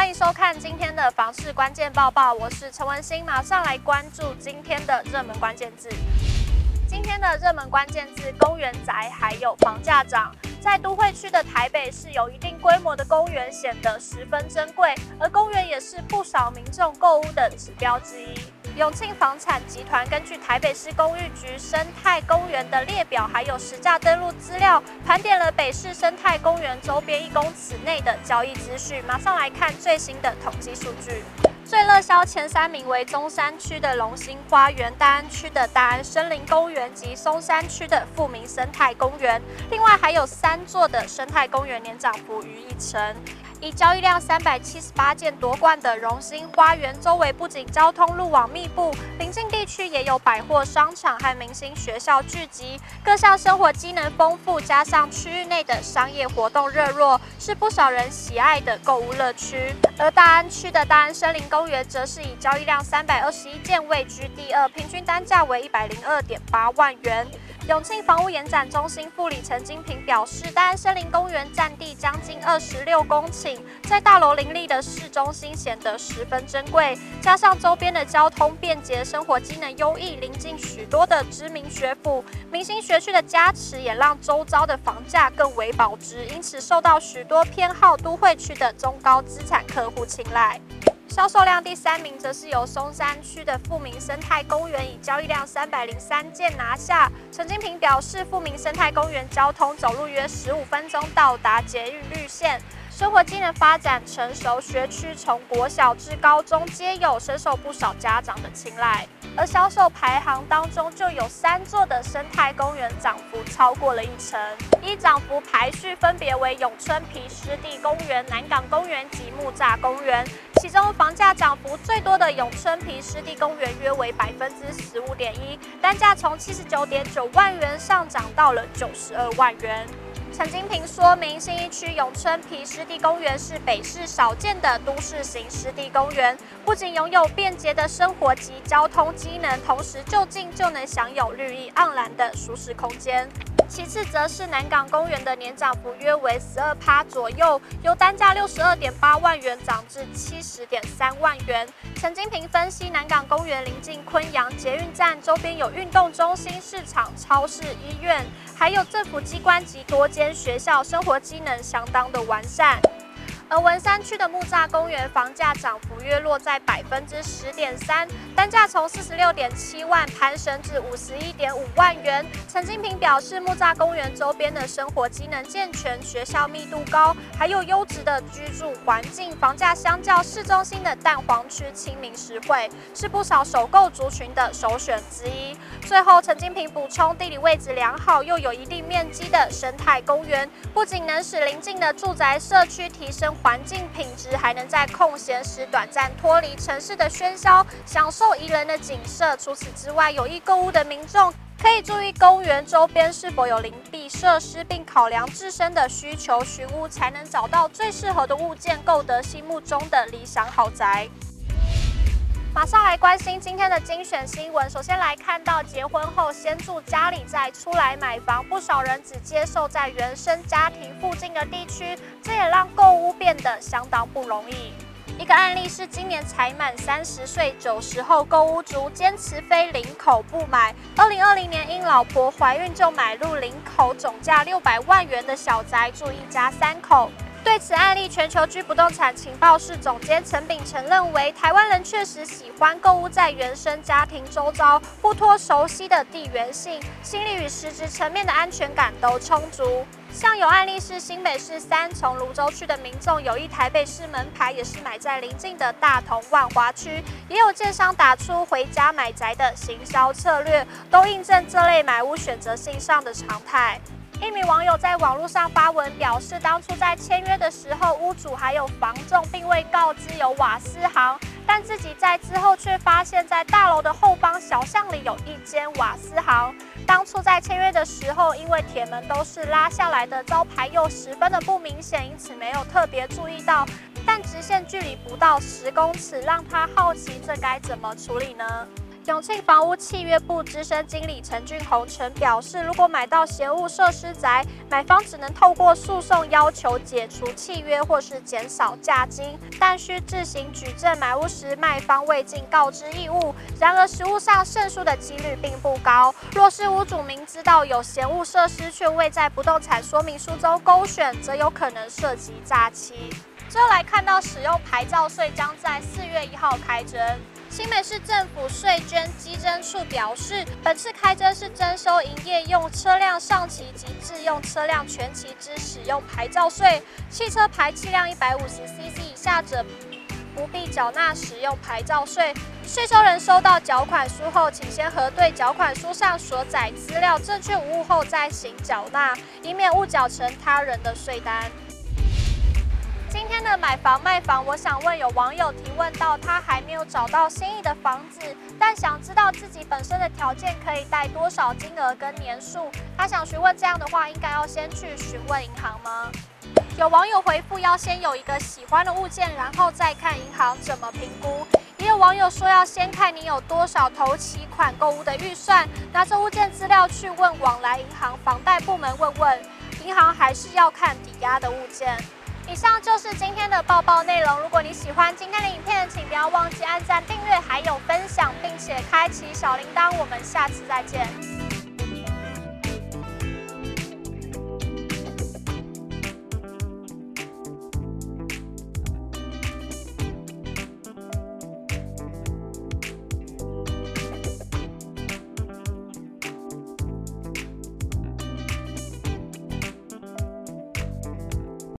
欢迎收看今天的房市关键报报，我是陈文心，马上来关注今天的热门关键字。今天的热门关键字：公园宅，还有房价涨。在都会区的台北市，有一定规模的公园显得十分珍贵，而公园也是不少民众购物的指标之一。永庆房产集团根据台北市公寓局生态公园的列表，还有实价登录资料，盘点了北市生态公园周边一公尺内的交易资讯。马上来看最新的统计数据。最热销前三名为中山区的龙兴花园、大安区的大安森林公园及松山区的富民生态公园。另外还有三座的生态公园年涨幅逾一成。以交易量三百七十八件夺冠的荣兴花园，周围不仅交通路网密布，邻近地区也有百货商场和明星学校聚集，各项生活机能丰富，加上区域内的商业活动热络，是不少人喜爱的购物乐区。而大安区的大安森林公园，则是以交易量三百二十一件位居第二，平均单价为一百零二点八万元。永庆房屋延展中心副理陈金平表示，大安森林公园占地将近二十六公顷，在大楼林立的市中心显得十分珍贵。加上周边的交通便捷，生活机能优异，临近许多的知名学府、明星学区的加持，也让周遭的房价更为保值，因此受到许多偏好都会区的中高资产客户青睐。销售量第三名则是由松山区的富民生态公园以交易量三百零三件拿下。陈金平表示，富民生态公园交通走路约十五分钟到达捷运绿线，生活机能发展成熟，学区从国小至高中皆有，深受不少家长的青睐。而销售排行当中就有三座的生态公园涨幅超过了一成，依涨幅排序分别为永春皮湿地公园、南港公园及木栅公园。其中房价涨幅最多的永春皮湿地公园约为百分之十五点一，单价从七十九点九万元上涨到了九十二万元。陈金平说明，新一区永春皮湿地公园是北市少见的都市型湿地公园，不仅拥有便捷的生活及交通机能，同时就近就能享有绿意盎然的舒适空间。其次，则是南港公园的年涨幅约为十二趴左右，由单价六十二点八万元涨至七十点三万元。陈金平分析，南港公园临近昆阳捷运站，周边有运动中心、市场、超市、医院，还有政府机关及多间学校，生活机能相当的完善。而文山区的木栅公园房价涨幅约落在百分之十点三，单价从四十六点七万攀升至五十一点五万元。陈金平表示，木栅公园周边的生活机能健全，学校密度高，还有优质的居住环境，房价相较市中心的蛋黄区亲民实惠，是不少首购族群的首选之一。最后，陈金平补充，地理位置良好又有一定面积的生态公园，不仅能使邻近的住宅社区提升。环境品质，还能在空闲时短暂脱离城市的喧嚣，享受宜人的景色。除此之外，有意购物的民众可以注意公园周边是否有邻避设施，并考量自身的需求，寻屋才能找到最适合的物件，购得心目中的理想豪宅。马上来关心今天的精选新闻。首先来看到，结婚后先住家里再出来买房，不少人只接受在原生家庭附近的地区，这也让购屋变得相当不容易。一个案例是今年才满三十岁九十后购屋族，坚持非林口不买。二零二零年因老婆怀孕就买入林口总价六百万元的小宅，住一家三口。对此案例，全球居不动产情报室总监陈秉承认为，台湾人确实喜欢购物在原生家庭周遭，不脱熟悉的地缘性，心理与实质层面的安全感都充足。像有案例是新北市三重芦洲区的民众有一台北市门牌，也是买在邻近的大同万华区，也有建商打出回家买宅的行销策略，都印证这类买屋选择性上的常态。一名网友在网络上发文表示，当初在签约的时候，屋主还有房仲并未告知有瓦斯行，但自己在之后却发现，在大楼的后方小巷里有一间瓦斯行。当初在签约的时候，因为铁门都是拉下来的，招牌又十分的不明显，因此没有特别注意到。但直线距离不到十公尺，让他好奇这该怎么处理呢？永庆房屋契约部资深经理陈俊宏曾表示，如果买到嫌物设施宅，买方只能透过诉讼要求解除契约或是减少价金，但需自行举证买屋时卖方未尽告知义务。然而实务上胜诉的几率并不高。若是屋主明知道有嫌物设施却未在不动产说明书中勾选，则有可能涉及诈欺。最后来看到使用牌照税将在四月一号开征。新北市政府税捐稽征处表示，本次开征是征收营业用车辆上旗及自用车辆全旗之使用牌照税，汽车排气量一百五十 CC 以下者不必缴纳使用牌照税。税收人收到缴款书后，请先核对缴款书上所载资料正确无误后再行缴纳，以免误缴成他人的税单。今天的买房卖房，我想问有网友提问到，他还没有找到心仪的房子，但想知道自己本身的条件可以贷多少金额跟年数。他想询问这样的话，应该要先去询问银行吗？有网友回复要先有一个喜欢的物件，然后再看银行怎么评估。也有网友说要先看你有多少头期款购物的预算，拿着物件资料去问往来银行房贷部门问问，银行还是要看抵押的物件。以上就是今天的报报内容。如果你喜欢今天的影片，请不要忘记按赞、订阅，还有分享，并且开启小铃铛。我们下次再见。